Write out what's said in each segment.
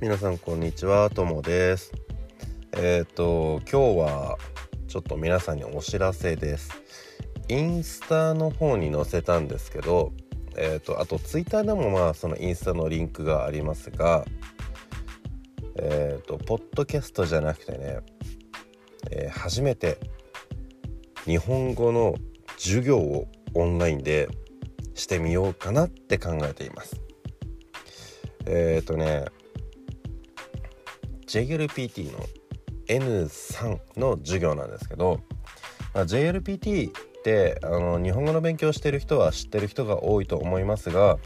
皆さんこんにちはともです。えっ、ー、と今日はちょっと皆さんにお知らせです。インスタの方に載せたんですけどえっ、ー、とあとツイッターでもまあそのインスタのリンクがありますがえっ、ー、とポッドキャストじゃなくてね、え初めて日本語の授業をオンラインでしてみようかなって考えています。えっ、とね JLPT の N3 の授業なんですけど、まあ、JLPT ってあの日本語の勉強してる人は知ってる人が多いと思いますが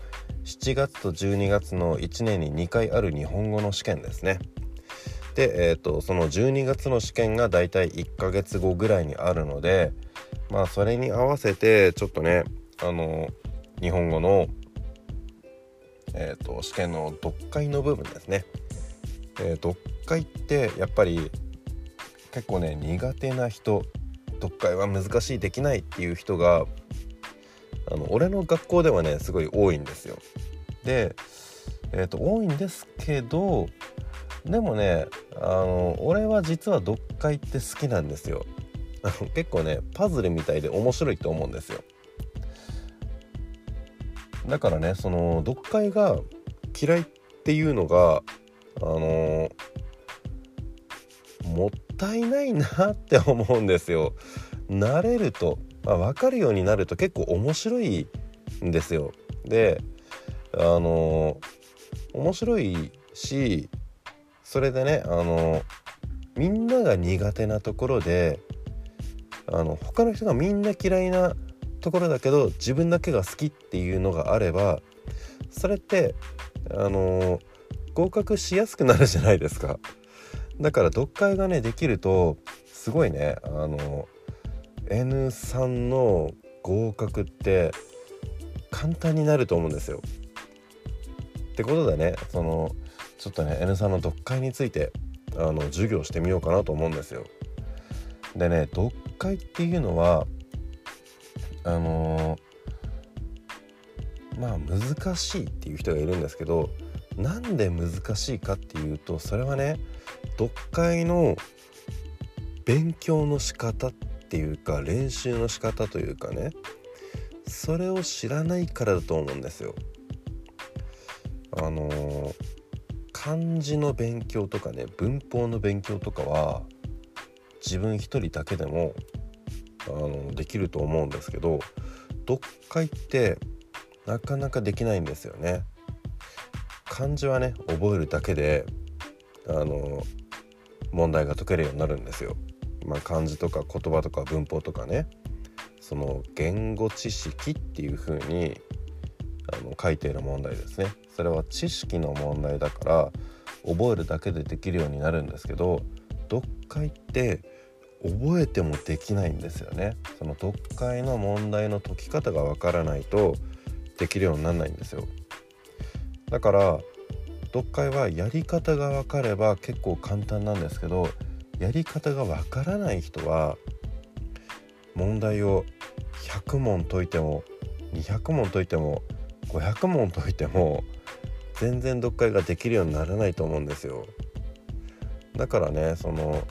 7月と12月の1年に2回ある日本語の試験ですね。で、えーと、その12月の試験がだいたい1ヶ月後ぐらいにあるのでまあそれに合わせてちょっとねあの日本語の、えーと、試験の読解の部分ですね。えー、読解ってやっぱり結構ね苦手な人読解は難しいできないっていう人があの俺の学校ではねすごい多いんですよ。で、えーと、多いんですけどでもねあの俺は実は読解って好きなんですよ。結構ねパズルみたいで面白いと思うんですよ。だからねその読解が嫌いっていうのがあのもったいないなって思うんですよ。慣れると、まあ、分かるようになると結構面白いんですよ。であの面白いしそれでねあのみんなが苦手なところであの他の人がみんな嫌いなところだけど自分だけが好きっていうのがあればそれってあの合格しやすくなるじゃないですか。だから読解がねできるとすごいねあの N3 の合格って簡単になると思うんですよ。ってことでねそのちょっとね N3 の読解についてあの授業してみようかなと思うんですよ。でね読解っていうのはあの、まあ難しいっていう人がいるんですけどなんで難しいかっていうとそれはね読解の勉強の仕方っていうか練習の仕方というかねそれを知らないからだと思うんですよ。あのー、漢字の勉強とかね文法の勉強とかは自分一人だけでもあのできると思うんですけど読解ってなかなかできないんですよね。漢字はね覚えるだけであの問題が解けるようになるんですよ。まあ、漢字とか言葉とか文法とかねその言語知識っていう風にあの書いている問題ですね。それは知識の問題だから覚えるだけでできるようになるんですけど読解って覚えてもできないんですよね。その読解の問題の解き方がわからないとできるようにならないんですよ。だから読解はやり方が分かれば結構簡単なんですけどやり方が分からない人は問題を100問解いても200問解いても500問解いても全然読解ができるようにならないと思うんですよ。だからねその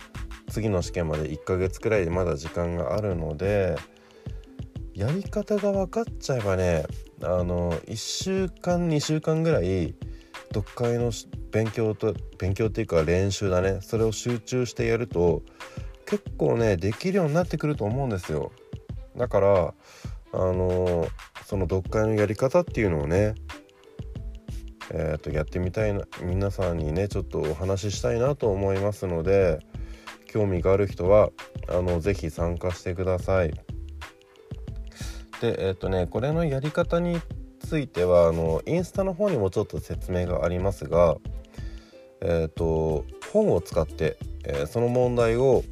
次の試験まで1ヶ月くらいでまだ時間があるのでやり方が分かっちゃえばねあの1週間2週間ぐらい読解の勉強と勉強っていうか練習だねそれを集中してやると結構ねできるようになってくると思うんですよだからあのその読解のやり方っていうのをねえー、とやってみたいな皆さんにねちょっとお話ししたいなと思いますので興味がある人はあのぜひ参加してください。でえっ、ー、とねこれのやり方についてはあのインスタの方にもちょっと説明がありますがえっ、ー、と本を使って、えー、その問題を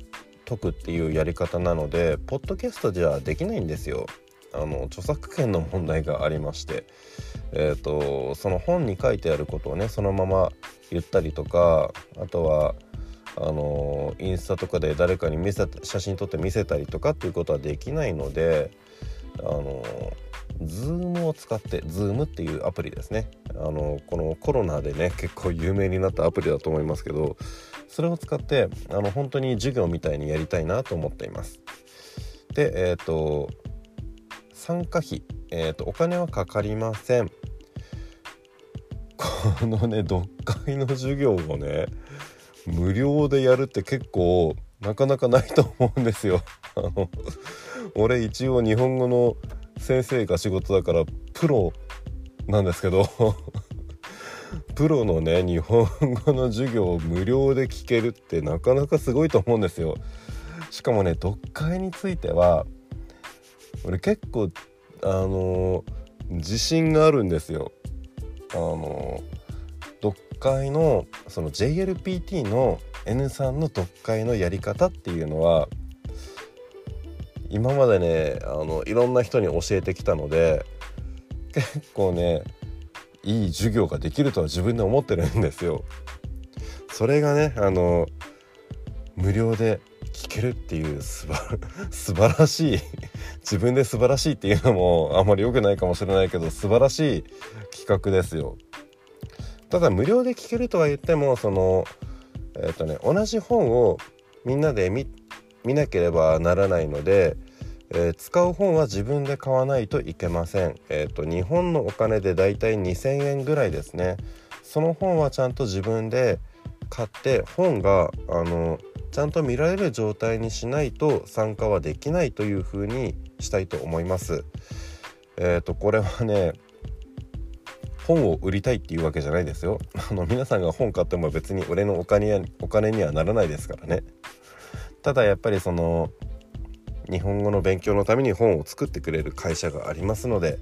解くっていうやり方なのでポッドキャストじゃできないんですよ。あの著作権の問題がありまして、えーとその本に書いてあることをねそのまま言ったりとかあとはあのインスタとかで誰かに見せ写真撮って見せたりとかっていうことはできないのであの Zoom を使って Zoom っていうアプリですね。あのこのコロナでね結構有名になったアプリだと思いますけどそれを使ってあの本当に授業みたいにやりたいなと思っています。でえっ、ー、と参加費、えーと、お金はかかりません。このね読解の授業をね無料でやるって結構なかなかないと思うんですよ。あの俺一応日本語の先生が仕事だからプロなんですけど プロのね日本語の授業を無料で聞けるってなかなかすごいと思うんですよ。しかもね読解については俺結構あの自信があるんですよ。あの読解のその JLPT の N3 の読解のやり方っていうのは今までねあのいろんな人に教えてきたので結構ねいい授業ができるとは自分で思ってるんですよ。それがねあの無料で聞けるっていう素晴らしい自分で素晴らしいっていうのもあんまり良くないかもしれないけど素晴らしい企画ですよ。ただ無料で聞けるとは言ってもそのえっ、とね同じ本をみんなで見なければならないので、えー、使う本は自分で買わないといけません。えっ、ー、と日本のお金でだいたい2000円ぐらいですね。その本はちゃんと自分で買って本があのちゃんと見られる状態にしないと参加はできないというふうにしたいと思います。えっ、とこれはね本を売りたいっていうわけじゃないですよ。あの皆さんが本買っても別に俺のお金やお金にはならないですからね。ただやっぱりその日本語の勉強のために本を作ってくれる会社がありますので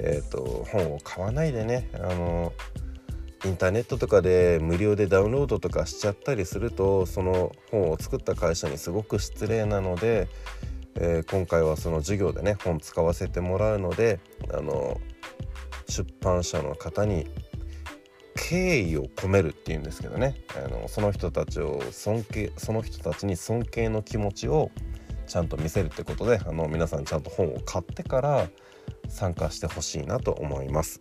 えっ、ー、と本を買わないでねあのインターネットとかで無料でダウンロードとかしちゃったりするとその本を作った会社にすごく失礼なので、えー、今回はその授業でね本使わせてもらうのであの出版社の方に敬意を込めるっていうんですけどねあのその人たちを尊敬その人たちに尊敬の気持ちをちゃんと見せるってことであの皆さんちゃんと本を買ってから参加してほしいなと思います。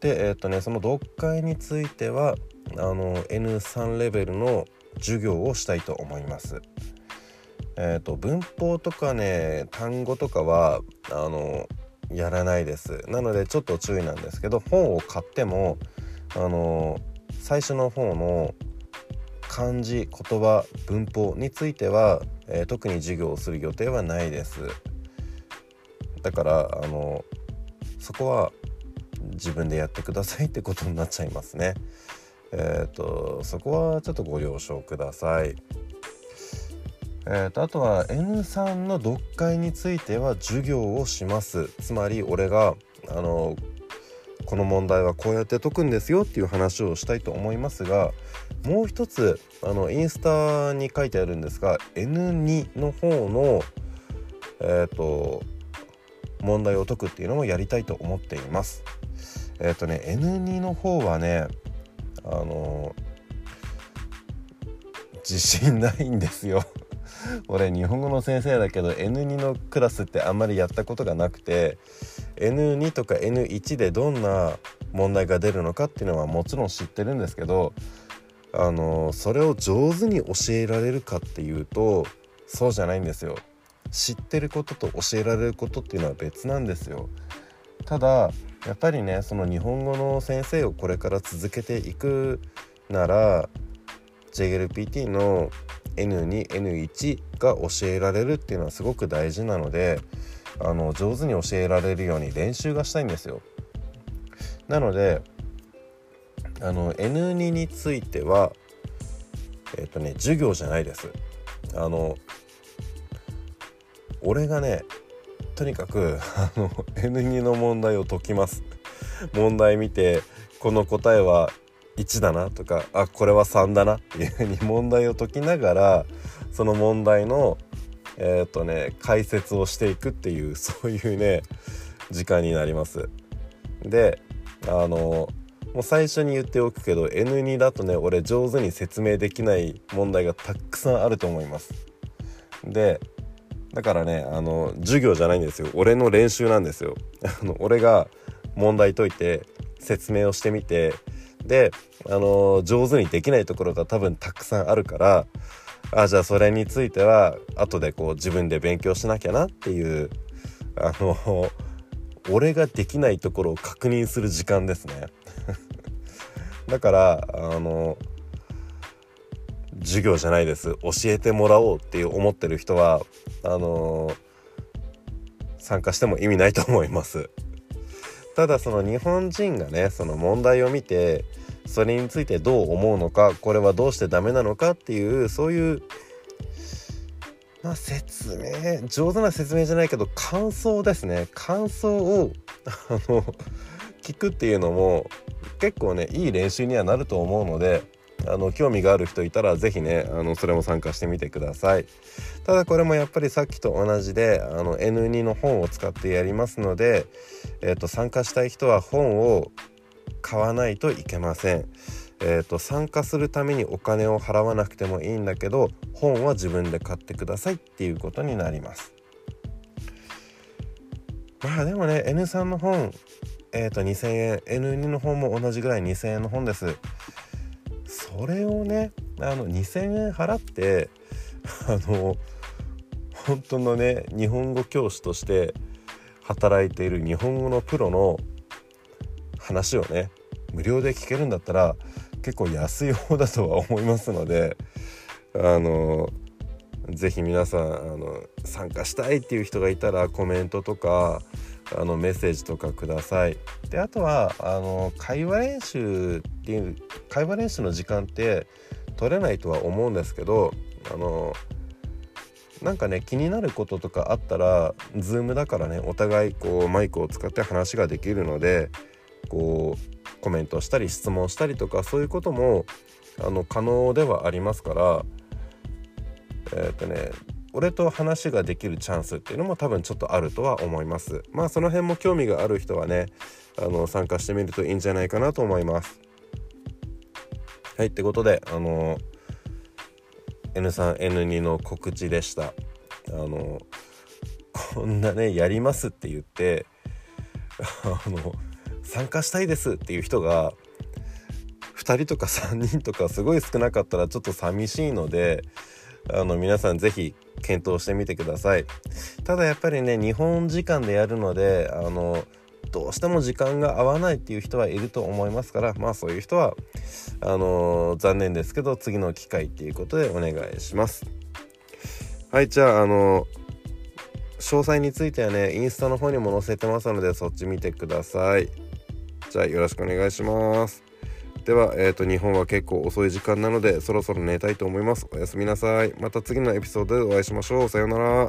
でえっ、とねその読解についてはあの N3 レベルの授業をしたいと思います。えーと文法とかね単語とかはあのやらないです。なのでちょっと注意なんですけど本を買ってもあの最初の方の漢字言葉文法については、えー、特に授業をする予定はないです。だからあのそこは自分でやってくださいってことになっちゃいますね。えっ、ー、とそこはちょっとご了承ください。えーと、あとは N3 の読解については授業をします。つまり俺があのこの問題はこうやって解くんですよっていう話をしたいと思いますがもう一つあのインスタに書いてあるんですが N2 の方のえっ、ー、と問題を解くっていうのもやりたいと思っています。えっ、ー、とね N2 の方はねあの自信ないんですよ。俺日本語の先生だけど N2 のクラスってあんまりやったことがなくて N2 とか N1 でどんな問題が出るのかっていうのはもちろん知ってるんですけどあのそれを上手に教えられるかっていうとそうじゃないんですよ。知ってることと教えられることっていうのは別なんですよ。ただやっぱりねその日本語の先生をこれから続けていくなら JLPT の N2N1 が教えられるっていうのはすごく大事なのであの上手に教えられるように練習がしたいんですよ。なのであの N2 についてはえっ、とね授業じゃないです。あの俺がねとにかくあの N2 の問題を解きます。問題見てこの答えは1だなとかあこれは3だなっていうふうに問題を解きながらその問題のえっ、とね解説をしていくっていうそういうね時間になります。であのもう最初に言っておくけど N2 だとね俺上手に説明できない問題がたくさんあると思います。でだからねあの授業じゃないんですよ俺の練習なんですよあの俺が問題解いて説明をしてみてであの上手にできないところが多分たくさんあるからあじゃあそれについては後でこう自分で勉強しなきゃなっていうあの俺ができないところを確認する時間ですね。だからあの授業じゃないです。教えてもらおうっていう思ってる人はあの参加しても意味ないと思います。ただその日本人がねその問題を見てそれについてどう思うのかこれはどうしてダメなのかっていうそういうまあ説明上手な説明じゃないけど感想ですね。感想をあの聞くっていうのも結構ねいい練習にはなると思うのであの興味がある人いたら是非ねあのそれも参加してみてください。ただこれもやっぱりさっきと同じであの N2 の本を使ってやりますので、えーと、参加したい人は本を買わないといけません。えーと、参加するためにお金を払わなくてもいいんだけど本は自分で買ってくださいっていうことになります。まあでもね N3 の本えーと2000円 N2 の本も同じぐらい2000円の本です。それをねあの2,000円払って あの本当のね日本語教師として働いている日本語のプロの話をね無料で聞けるんだったら結構安い方だとは思いますのであの是非皆さんあの参加したいっていう人がいたらコメントとかあのメッセージとかください。であとはあの会話練習っていう会話練習の時間って取れないとは思うんですけどあのなんかね気になることとかあったら Zoom だからねお互いこうマイクを使って話ができるのでこうコメントしたり質問したりとかそういうこともあの可能ではありますからえっ、とね俺と話ができるチャンスっていうのも多分ちょっとあるとは思います。まあその辺も興味がある人はねあの参加してみるといいんじゃないかなと思います。はいってことであの N3N2 の告知でした。あのこんなねやりますって言ってあの参加したいですっていう人が2人とか3人とかすごい少なかったらちょっと寂しいのであの皆さん是非検討してみてください。ただやっぱりね日本時間でやるのであのどうしても時間が合わないっていう人はいると思いますからまあそういう人はあの、残念ですけど次の機会っていうことでお願いします。はいじゃああの詳細についてはねインスタの方にも載せてますのでそっち見てください。じゃあよろしくお願いします。では、えーと、日本は結構遅い時間なのでそろそろ寝たいと思います。おやすみなさい。また次のエピソードでお会いしましょう。さようなら。